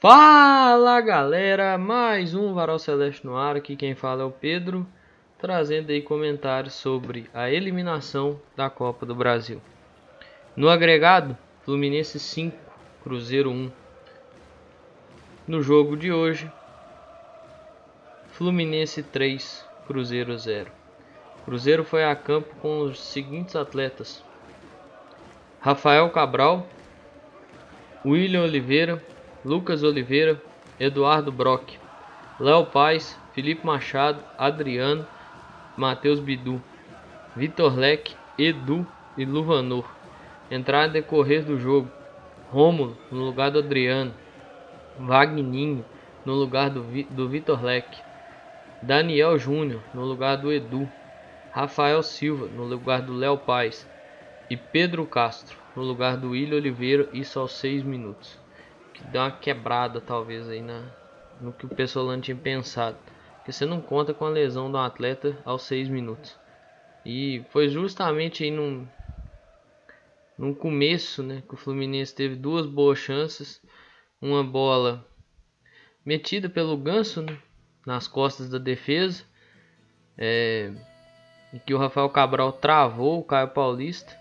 Fala galera, mais um Varal Celeste no ar, aqui quem fala é o Pedro, trazendo aí comentários sobre a eliminação da Copa do Brasil. No agregado, Fluminense 5, Cruzeiro 1. No jogo de hoje, Fluminense 3, Cruzeiro 0. Cruzeiro foi a campo com os seguintes atletas: Rafael Cabral, William Oliveira, Lucas Oliveira, Eduardo Brock, Léo Paz, Felipe Machado, Adriano, Matheus Bidu, Vitor Leque, Edu e Luvanor. Entraram decorrer do jogo. Rômulo no lugar do Adriano. Vagninho no lugar do, Vi, do Vitor Leque. Daniel Júnior no lugar do Edu. Rafael Silva no lugar do Léo Paz. E Pedro Castro no lugar do William Oliveira, isso aos 6 minutos que deu uma quebrada talvez aí na, no que o Pessolano tinha pensado. Porque você não conta com a lesão do atleta aos 6 minutos. E foi justamente aí num, no começo né, que o Fluminense teve duas boas chances. Uma bola metida pelo Ganso né, nas costas da defesa. É, em que o Rafael Cabral travou o Caio Paulista.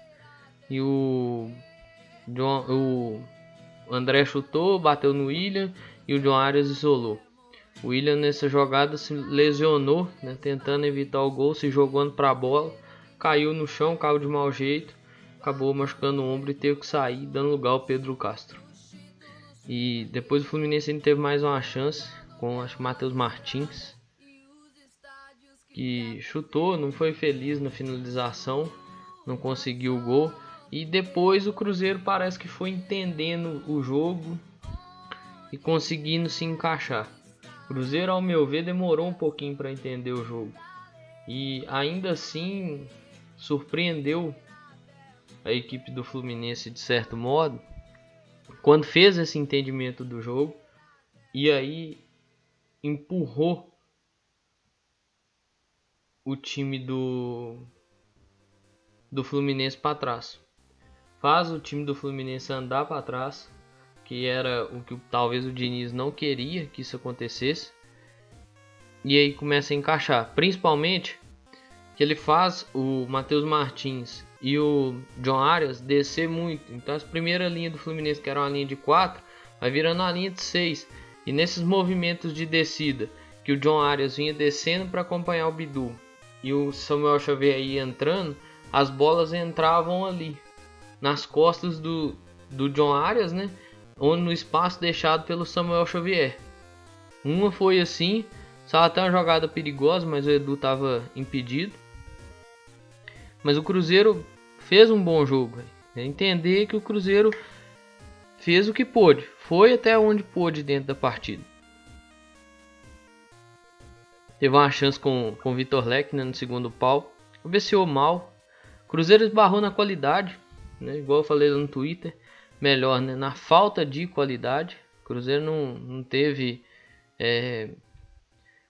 E o, John, o o André chutou, bateu no William e o John Arias isolou. O William nessa jogada se lesionou, né, tentando evitar o gol, se jogando para a bola, caiu no chão, caiu de mau jeito, acabou machucando o ombro e teve que sair, dando lugar ao Pedro Castro. E depois o Fluminense ainda teve mais uma chance com acho Matheus Martins, que chutou, não foi feliz na finalização, não conseguiu o gol. E depois o Cruzeiro parece que foi entendendo o jogo e conseguindo se encaixar. O Cruzeiro, ao meu ver, demorou um pouquinho para entender o jogo. E ainda assim surpreendeu a equipe do Fluminense de certo modo quando fez esse entendimento do jogo e aí empurrou o time do do Fluminense para trás faz o time do Fluminense andar para trás, que era o que talvez o Diniz não queria que isso acontecesse. E aí começa a encaixar, principalmente que ele faz o Matheus Martins e o John Arias descer muito. Então a primeira linha do Fluminense, que era uma linha de 4, vai virando uma linha de 6. E nesses movimentos de descida, que o John Arias vinha descendo para acompanhar o Bidu e o Samuel Xavier ia entrando, as bolas entravam ali nas costas do, do John Arias, né? Onde no espaço deixado pelo Samuel Xavier. Uma foi assim, só até uma jogada perigosa, mas o Edu estava impedido. Mas o Cruzeiro fez um bom jogo. É entender que o Cruzeiro fez o que pôde, foi até onde pôde dentro da partida. Teve uma chance com, com o Vitor Leck né, no segundo pau. Obedeceu mal. Cruzeiro esbarrou na qualidade né? Igual eu falei no Twitter, melhor, né? Na falta de qualidade, o Cruzeiro não, não teve é,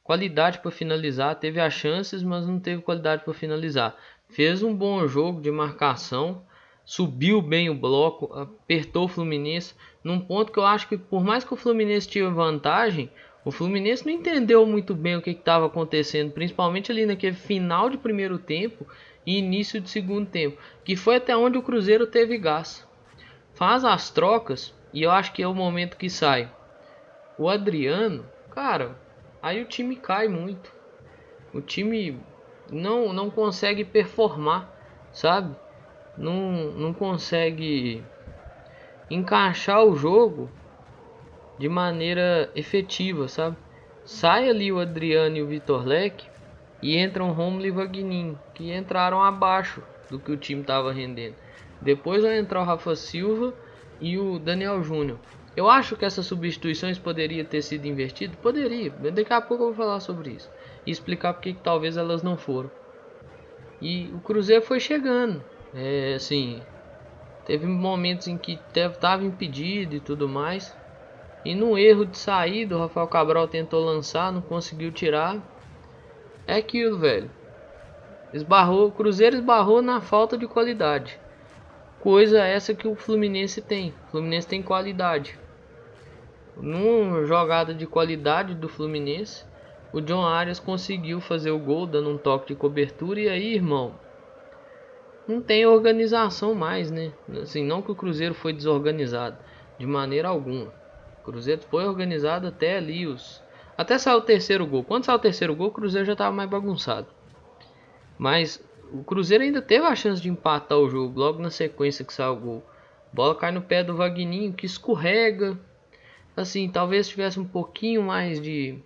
qualidade para finalizar, teve as chances, mas não teve qualidade para finalizar. Fez um bom jogo de marcação, subiu bem o bloco, apertou o Fluminense num ponto que eu acho que por mais que o Fluminense tivesse vantagem, o Fluminense não entendeu muito bem o que estava acontecendo, principalmente ali naquele final de primeiro tempo e início de segundo tempo, que foi até onde o Cruzeiro teve gás. Faz as trocas e eu acho que é o momento que sai. O Adriano, cara, aí o time cai muito. O time não não consegue performar, sabe? Não, não consegue encaixar o jogo de maneira efetiva, sabe? Sai ali o Adriano e o Vitor Leque e entram Romulo e Vagninho, que entraram abaixo do que o time estava rendendo. Depois vai entrar o Rafa Silva e o Daniel Júnior. Eu acho que essas substituições poderiam ter sido invertidas? Poderia. Daqui a pouco eu vou falar sobre isso. E explicar porque que talvez elas não foram. E o Cruzeiro foi chegando. É, assim, teve momentos em que estava impedido e tudo mais. E no erro de saída, o Rafael Cabral tentou lançar, não conseguiu tirar. É aquilo, velho. Esbarrou, o Cruzeiro esbarrou na falta de qualidade. Coisa essa que o Fluminense tem. O Fluminense tem qualidade. numa jogada de qualidade do Fluminense, o John Arias conseguiu fazer o gol dando um toque de cobertura e aí, irmão, não tem organização mais, né? Assim, não que o Cruzeiro foi desorganizado de maneira alguma. O Cruzeiro foi organizado até ali os até saiu o terceiro gol. Quando saiu o terceiro gol, o Cruzeiro já estava mais bagunçado. Mas o Cruzeiro ainda teve a chance de empatar o jogo logo na sequência que saiu o gol. Bola cai no pé do Vagninho, que escorrega. Assim, talvez tivesse um pouquinho mais de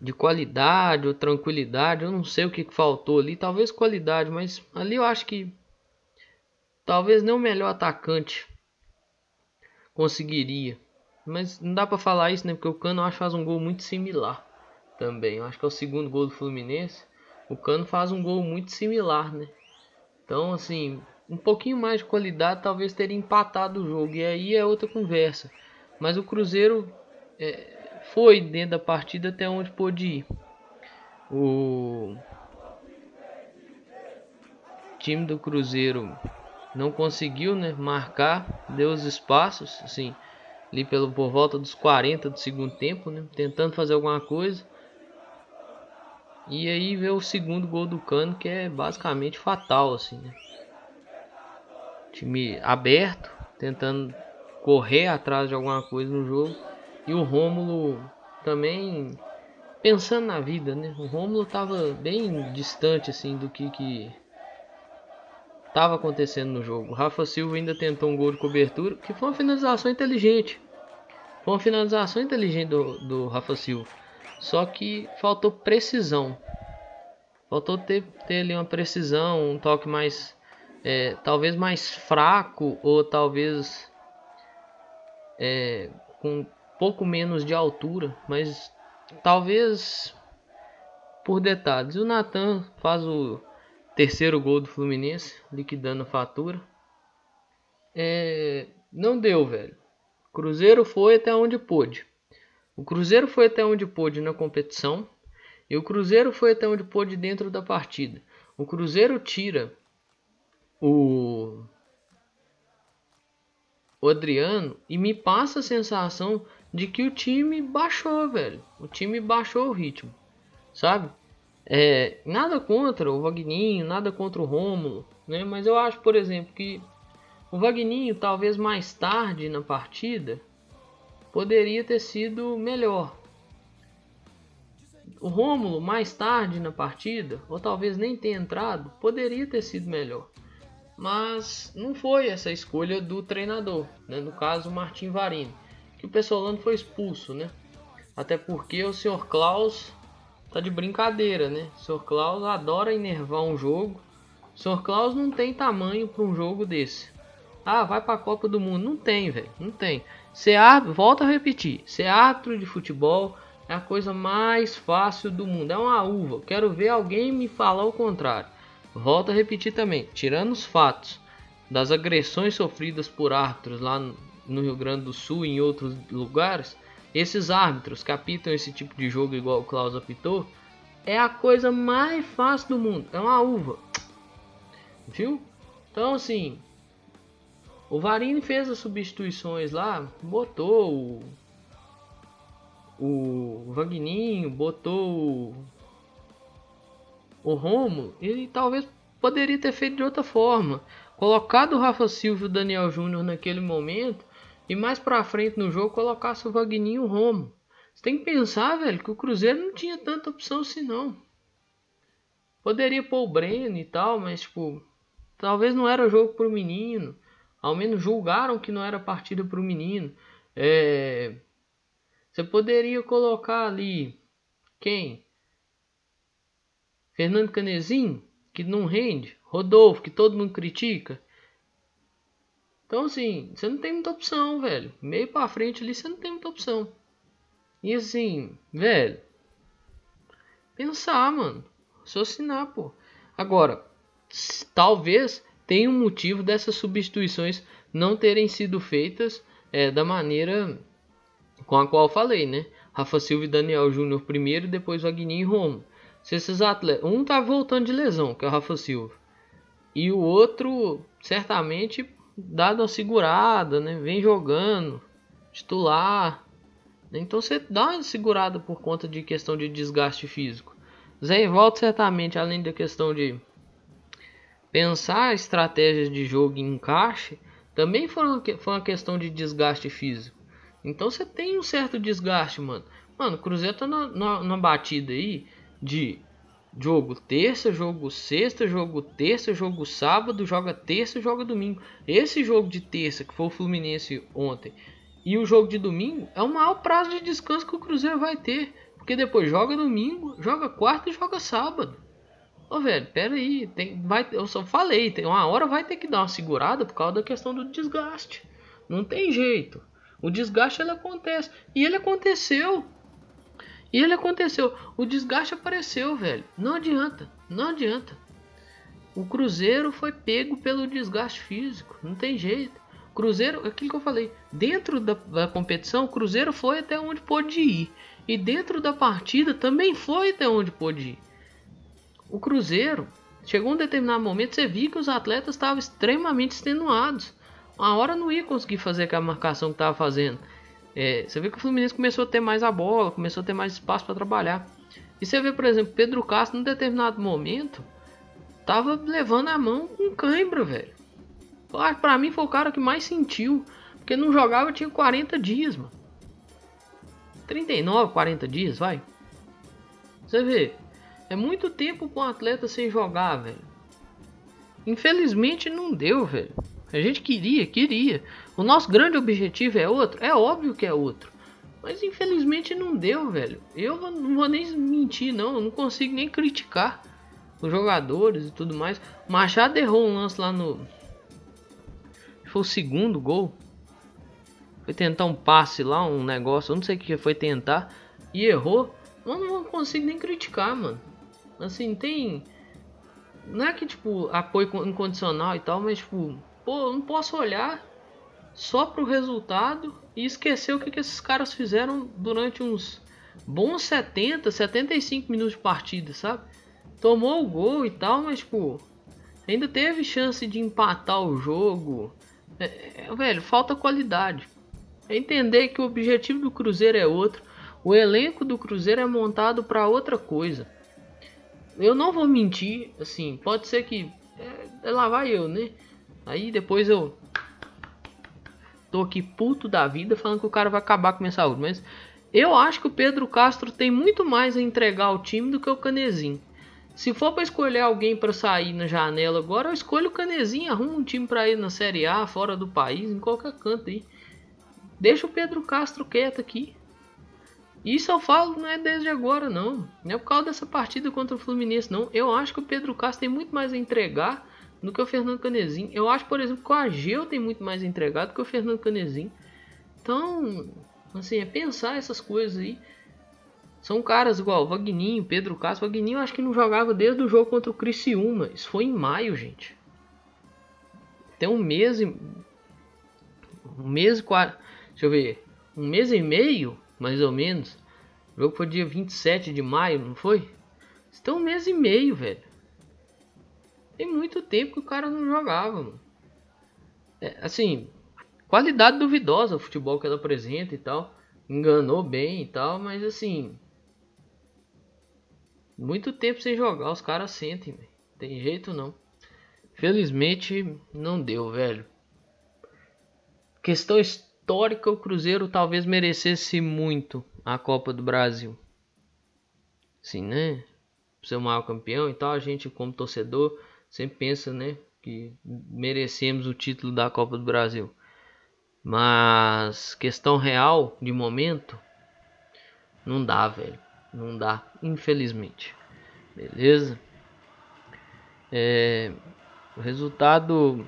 de qualidade ou tranquilidade. Eu não sei o que faltou ali. Talvez qualidade, mas ali eu acho que talvez nem o melhor atacante conseguiria. Mas não dá para falar isso, né? Porque o Cano acho faz um gol muito similar também. Eu acho que é o segundo gol do Fluminense. O Cano faz um gol muito similar, né? Então, assim, um pouquinho mais de qualidade talvez teria empatado o jogo. E aí é outra conversa. Mas o Cruzeiro é, foi dentro da partida até onde pôde ir. O time do Cruzeiro não conseguiu né, marcar, deu os espaços, assim, ali pelo, por volta dos 40 do segundo tempo, né, tentando fazer alguma coisa. E aí veio o segundo gol do Cano, que é basicamente fatal, assim, né? Time aberto, tentando correr atrás de alguma coisa no jogo. E o Rômulo também pensando na vida, né? O Rômulo tava bem distante, assim, do que que estava acontecendo no jogo. O Rafa Silva ainda tentou um gol de cobertura, que foi uma finalização inteligente. Foi uma finalização inteligente do, do Rafa Silva. Só que faltou precisão. Faltou ter, ter ali uma precisão, um toque mais. É, talvez mais fraco, ou talvez é, com pouco menos de altura, mas talvez por detalhes. O Natan faz o terceiro gol do Fluminense, liquidando a fatura. É, não deu, velho. Cruzeiro foi até onde pôde. O Cruzeiro foi até onde pôde na competição e o Cruzeiro foi até onde pôde dentro da partida. O Cruzeiro tira o, o Adriano e me passa a sensação de que o time baixou, velho. O time baixou o ritmo, sabe? É, nada contra o Vagninho, nada contra o Rômulo, né? Mas eu acho, por exemplo, que o Vagninho, talvez mais tarde na partida, poderia ter sido melhor. O Rômulo, mais tarde na partida, ou talvez nem ter entrado, poderia ter sido melhor. Mas não foi essa escolha do treinador, né? no caso Martim Varini, que o Pessolano foi expulso, né? Até porque o Sr. Klaus tá de brincadeira, né? O Sr. Klaus adora enervar um jogo. O Sr. Klaus não tem tamanho para um jogo desse. Ah, vai para a Copa do Mundo. Não tem, velho. Não tem. Ser árbitro, volta a repetir. Ser árbitro de futebol é a coisa mais fácil do mundo. É uma uva. Quero ver alguém me falar o contrário. Volto a repetir também. Tirando os fatos das agressões sofridas por árbitros lá no Rio Grande do Sul e em outros lugares, esses árbitros que apitam esse tipo de jogo igual o Klaus apitou, é a coisa mais fácil do mundo. É uma uva. Viu? Então assim, o Varini fez as substituições lá, botou o, o Vagninho, botou o, o Romo, ele talvez poderia ter feito de outra forma. Colocado o Rafa Silva e o Daniel Júnior naquele momento e mais pra frente no jogo colocasse o Vagninho e o Romo. Você tem que pensar, velho, que o Cruzeiro não tinha tanta opção assim não. Poderia pôr o Breno e tal, mas tipo, talvez não era jogo pro menino ao menos julgaram que não era partida para o menino. É, você poderia colocar ali quem? Fernando Canezinho, que não rende. Rodolfo, que todo mundo critica. Então, assim, você não tem muita opção, velho. Meio para frente ali, você não tem muita opção. E assim, velho, pensar, mano. Raciocinar, pô. Agora, talvez tem um motivo dessas substituições não terem sido feitas é, da maneira com a qual falei, né? Rafa Silva e Daniel Júnior primeiro, depois Wagner e Romo. Se esses atletas, um tá voltando de lesão, que é o Rafa Silva, e o outro certamente dado uma segurada, né? Vem jogando. titular. Então você dá uma segurada por conta de questão de desgaste físico. Zé Evaldo certamente, além da questão de pensar estratégias de jogo e encaixe, também foi uma, foi uma questão de desgaste físico. Então você tem um certo desgaste, mano. Mano, o Cruzeiro tá na, na, na batida aí de jogo terça, jogo sexta, jogo terça, jogo sábado, joga terça, joga domingo. Esse jogo de terça, que foi o Fluminense ontem, e o jogo de domingo é o maior prazo de descanso que o Cruzeiro vai ter. Porque depois joga domingo, joga quarta e joga sábado. Ô velho, pera aí, tem, vai, eu só falei, tem uma hora vai ter que dar uma segurada por causa da questão do desgaste. Não tem jeito. O desgaste ele acontece. E ele aconteceu. E ele aconteceu. O desgaste apareceu, velho. Não adianta. Não adianta. O Cruzeiro foi pego pelo desgaste físico. Não tem jeito. Cruzeiro, aquilo que eu falei, dentro da, da, competição, o Cruzeiro foi até onde pôde ir. E dentro da partida também foi até onde pôde ir. O Cruzeiro, chegou um determinado momento, você viu que os atletas estavam extremamente extenuados. Uma hora não ia conseguir fazer aquela marcação que estava fazendo. É, você vê que o Fluminense começou a ter mais a bola, começou a ter mais espaço para trabalhar. E você vê, por exemplo, Pedro Castro, num determinado momento, tava levando a mão com cãibra, velho. Pra mim foi o cara que mais sentiu. Porque não jogava tinha 40 dias, mano. 39, 40 dias, vai. Você vê, é muito tempo para um atleta sem jogar, velho. Infelizmente não deu, velho. A gente queria, queria. O nosso grande objetivo é outro? É óbvio que é outro. Mas infelizmente não deu, velho. Eu não vou nem mentir, não. Eu não consigo nem criticar os jogadores e tudo mais. Machado errou um lance lá no. Foi o segundo gol. Foi tentar um passe lá, um negócio. Eu não sei o que foi tentar. E errou. Eu não consigo nem criticar, mano. Assim, tem. Não é que, tipo, apoio incondicional e tal, mas, tipo, pô, eu não posso olhar só pro resultado e esquecer o que, que esses caras fizeram durante uns bons 70, 75 minutos de partida, sabe? Tomou o gol e tal, mas, tipo, ainda teve chance de empatar o jogo. É, é, velho, falta qualidade. É entender que o objetivo do Cruzeiro é outro. O elenco do Cruzeiro é montado para outra coisa. Eu não vou mentir, assim, pode ser que. É lá vai eu, né? Aí depois eu tô aqui puto da vida falando que o cara vai acabar com minha saúde. Mas eu acho que o Pedro Castro tem muito mais a entregar ao time do que o Canezinho. Se for para escolher alguém para sair na janela agora, eu escolho o Canezinho, arruma um time para ir na Série A, fora do país, em qualquer canto aí. Deixa o Pedro Castro quieto aqui. Isso eu falo não é desde agora não. Não é por causa dessa partida contra o Fluminense não. Eu acho que o Pedro Castro tem muito mais a entregar do que o Fernando Canezinho. Eu acho, por exemplo, que o Ageu tem muito mais entregado que o Fernando Canezinho. Então, assim, é pensar essas coisas aí. São caras igual Vagninho, Pedro Castro. Vagninho acho que não jogava desde o jogo contra o Criciúma. Isso foi em maio, gente. Tem um mês e... Um mês e quatro... Deixa eu ver. Um mês e meio, mais ou menos. O jogo foi dia 27 de maio, não foi? Tem um mês e meio, velho. Tem muito tempo que o cara não jogava, mano. É, assim, qualidade duvidosa o futebol que ela apresenta e tal. Enganou bem e tal, mas assim. Muito tempo sem jogar, os caras sentem, véio. Tem jeito não. Felizmente não deu, velho. Questão histórica, o Cruzeiro talvez merecesse muito a Copa do Brasil. Sim, né? Ser o maior campeão e tal, a gente como torcedor sempre pensa, né, que merecemos o título da Copa do Brasil. Mas questão real de momento não dá, velho. Não dá, infelizmente. Beleza? É, o resultado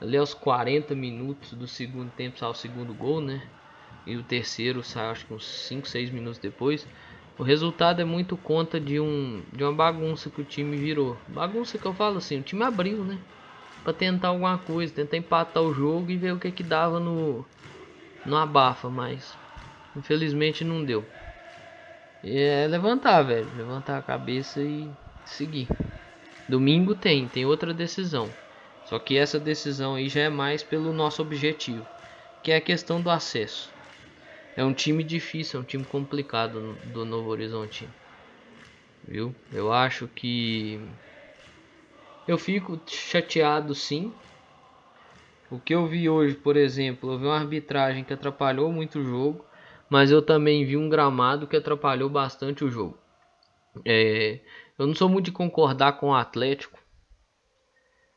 ali aos 40 minutos do segundo tempo saiu o segundo gol, né? E o terceiro saiu acho que uns 5, 6 minutos depois. O resultado é muito conta de um de uma bagunça que o time virou. Bagunça que eu falo assim, o time abriu, né? Para tentar alguma coisa, tentar empatar o jogo e ver o que que dava no no abafa, mas infelizmente não deu. E é levantar, velho, levantar a cabeça e seguir. Domingo tem, tem outra decisão. Só que essa decisão aí já é mais pelo nosso objetivo, que é a questão do acesso. É um time difícil, é um time complicado do Novo Horizonte. Viu? Eu acho que eu fico chateado sim. O que eu vi hoje, por exemplo, eu vi uma arbitragem que atrapalhou muito o jogo, mas eu também vi um gramado que atrapalhou bastante o jogo. É, eu não sou muito de concordar com o Atlético,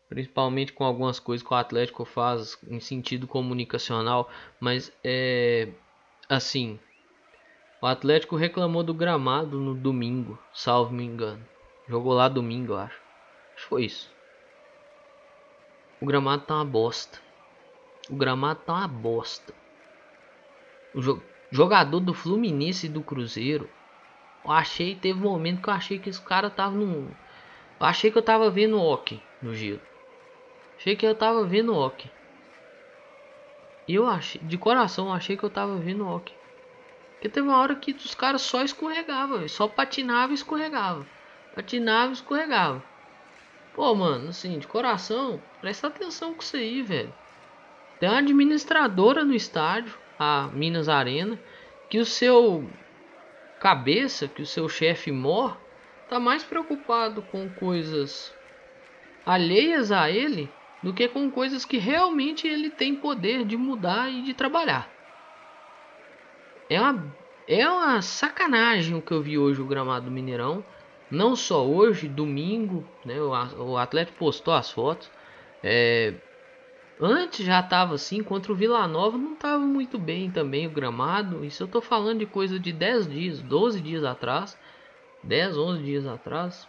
principalmente com algumas coisas que o Atlético faz em sentido comunicacional, mas é assim, o Atlético reclamou do gramado no domingo, salvo me engano. Jogou lá domingo, eu acho. Acho que foi isso. O gramado tá uma bosta. O gramado tá uma bosta. O jo jogador do Fluminense e do Cruzeiro. Eu achei, teve um momento que eu achei que esse cara tava no. Eu achei que eu tava vendo hockey no giro. Achei que eu tava vendo hockey. E eu achei, de coração, achei que eu tava vendo hockey. Porque teve uma hora que os caras só escorregavam, só patinava e escorregava. Patinava e escorregava. Pô, mano, assim, de coração, presta atenção com isso aí, velho. Tem uma administradora no estádio, a Minas Arena, que o seu cabeça, que o seu chefe mor, tá mais preocupado com coisas alheias a ele do que com coisas que realmente ele tem poder de mudar e de trabalhar. É uma, é uma sacanagem o que eu vi hoje o gramado do Mineirão. Não só hoje, domingo, né, o, o Atlético postou as fotos. É, antes já estava assim, contra o Vila Nova não estava muito bem também o gramado. Isso eu estou falando de coisa de 10 dias, 12 dias atrás. 10, 11 dias atrás.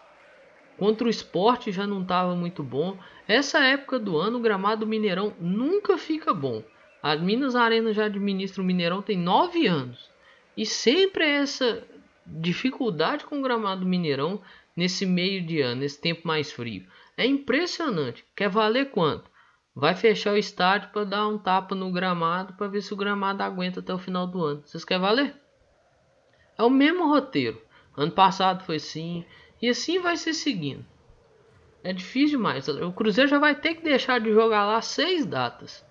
Contra o esporte já não estava muito bom. Essa época do ano, o gramado do Mineirão nunca fica bom. A Minas Arena já administra o Mineirão tem nove anos. E sempre é essa dificuldade com o gramado do Mineirão nesse meio de ano, nesse tempo mais frio. É impressionante. Quer valer quanto? Vai fechar o estádio para dar um tapa no gramado para ver se o gramado aguenta até o final do ano. Vocês querem valer? É o mesmo roteiro. Ano passado foi assim, e assim vai se seguindo. É difícil demais. O Cruzeiro já vai ter que deixar de jogar lá seis datas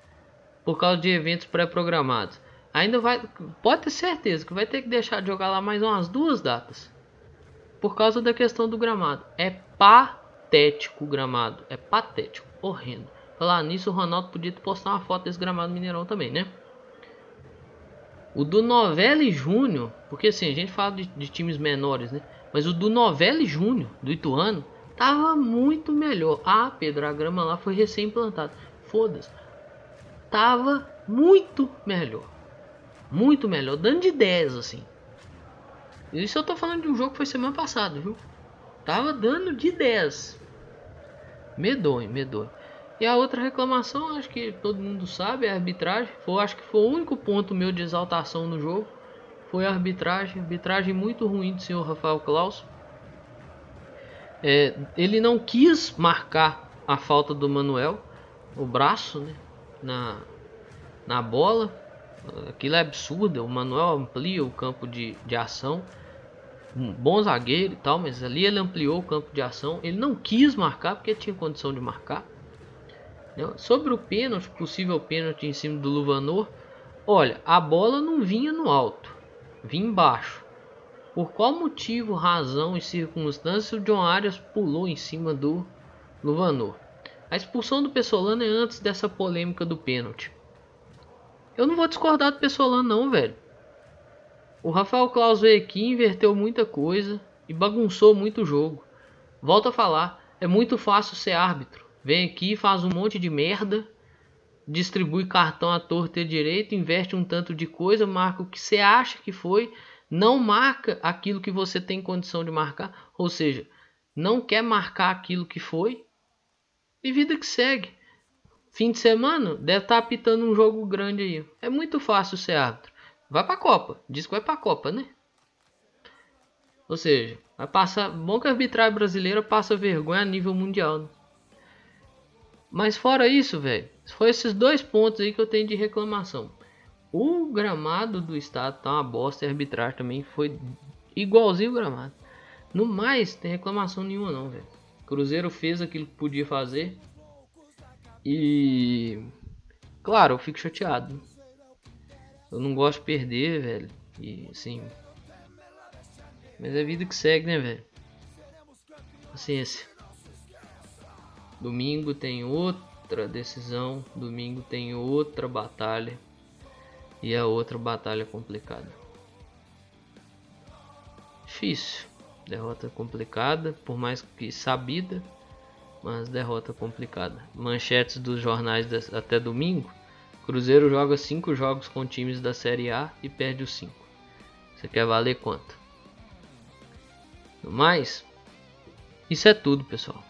por causa de eventos pré-programados. Ainda vai, pode ter certeza que vai ter que deixar de jogar lá mais umas duas datas por causa da questão do gramado. É patético o gramado, é patético, horrendo. Falar nisso, o Ronaldo podia postar uma foto desse gramado Mineirão também, né? O do Novelli Júnior, porque assim, a gente fala de, de times menores, né? Mas o do Novelli Júnior, do Ituano, tava muito melhor. Ah, Pedro, a grama lá foi recém-implantada. Foda-se. Tava muito melhor. Muito melhor, dando de 10 assim. Isso eu tô falando de um jogo que foi semana passada, viu? Tava dando de 10. Medonho, medonho. E a outra reclamação, acho que todo mundo sabe, é a arbitragem. Foi, acho que foi o único ponto meu de exaltação no jogo foi a arbitragem, arbitragem muito ruim do senhor Rafael Klaus. É, ele não quis marcar a falta do Manuel, o braço, né, na, na bola. Aquilo é absurdo. O Manuel amplia o campo de, de ação. Um bom zagueiro e tal, mas ali ele ampliou o campo de ação. Ele não quis marcar porque tinha condição de marcar. Sobre o pênalti, possível pênalti em cima do Luvanor, olha, a bola não vinha no alto vim baixo. Por qual motivo, razão e circunstância o John Arias pulou em cima do Luvanor? A expulsão do Pessolano é antes dessa polêmica do pênalti. Eu não vou discordar do Pessolano não, velho. O Rafael Claus veio aqui, inverteu muita coisa e bagunçou muito o jogo. Volto a falar, é muito fácil ser árbitro. Vem aqui, faz um monte de merda distribui cartão à torta e direito, investe um tanto de coisa, marca o que você acha que foi, não marca aquilo que você tem condição de marcar, ou seja, não quer marcar aquilo que foi, e vida que segue. Fim de semana, deve estar tá apitando um jogo grande aí. É muito fácil ser árbitro. Vai pra Copa. Diz que vai pra Copa, né? Ou seja, vai passar. Bom que a arbitragem brasileira passa vergonha a nível mundial. Né? Mas fora isso, velho, foi esses dois pontos aí que eu tenho de reclamação. O gramado do estado tá uma bosta e arbitragem também foi igualzinho o gramado. No mais, tem reclamação nenhuma não, velho. Cruzeiro fez aquilo que podia fazer. E claro, eu fico chateado. Eu não gosto de perder, velho. E assim. Mas é vida que segue, né, velho? Paciência. Domingo tem outra decisão. Domingo tem outra batalha. E a outra batalha complicada. Difícil. Derrota complicada, por mais que sabida, mas derrota complicada. Manchetes dos jornais até domingo. Cruzeiro joga 5 jogos com times da Série A e perde os 5. Você quer valer quanto? No mais, isso é tudo, pessoal.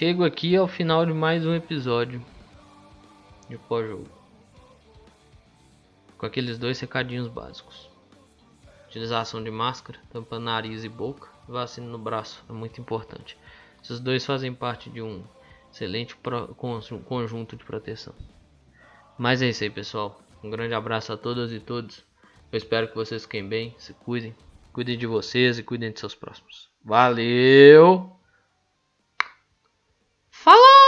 Chego aqui ao final de mais um episódio de pós-jogo. Com aqueles dois recadinhos básicos. Utilização de máscara, tampa nariz e boca, vacina no braço é muito importante. Esses dois fazem parte de um excelente conjunto de proteção. Mas é isso aí, pessoal. Um grande abraço a todas e todos. Eu espero que vocês fiquem bem, se cuidem, cuidem de vocês e cuidem de seus próximos. Valeu! Follow!